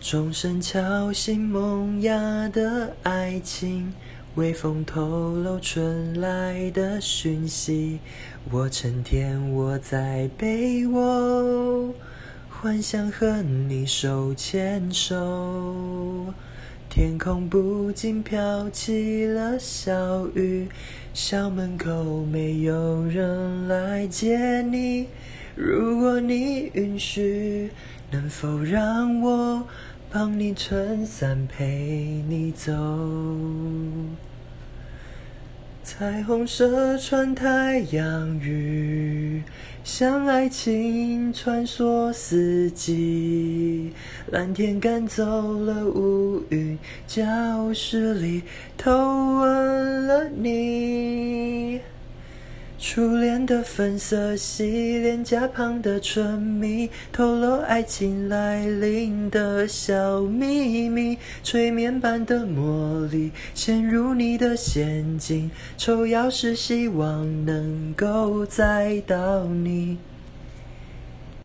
钟声敲醒萌芽的爱情，微风透露春来的讯息。我成天窝在被窝，幻想和你手牵手。天空不禁飘起了小雨，校门口没有人来接你。如果你允许，能否让我帮你撑伞陪你走？彩虹射穿太阳雨，像爱情穿梭四季。蓝天赶走了乌云，教室里偷吻了你。初恋的粉色系，脸颊旁的唇蜜，透露爱情来临的小秘密。催眠般的魔力，陷入你的陷阱。抽钥匙，希望能够载到你。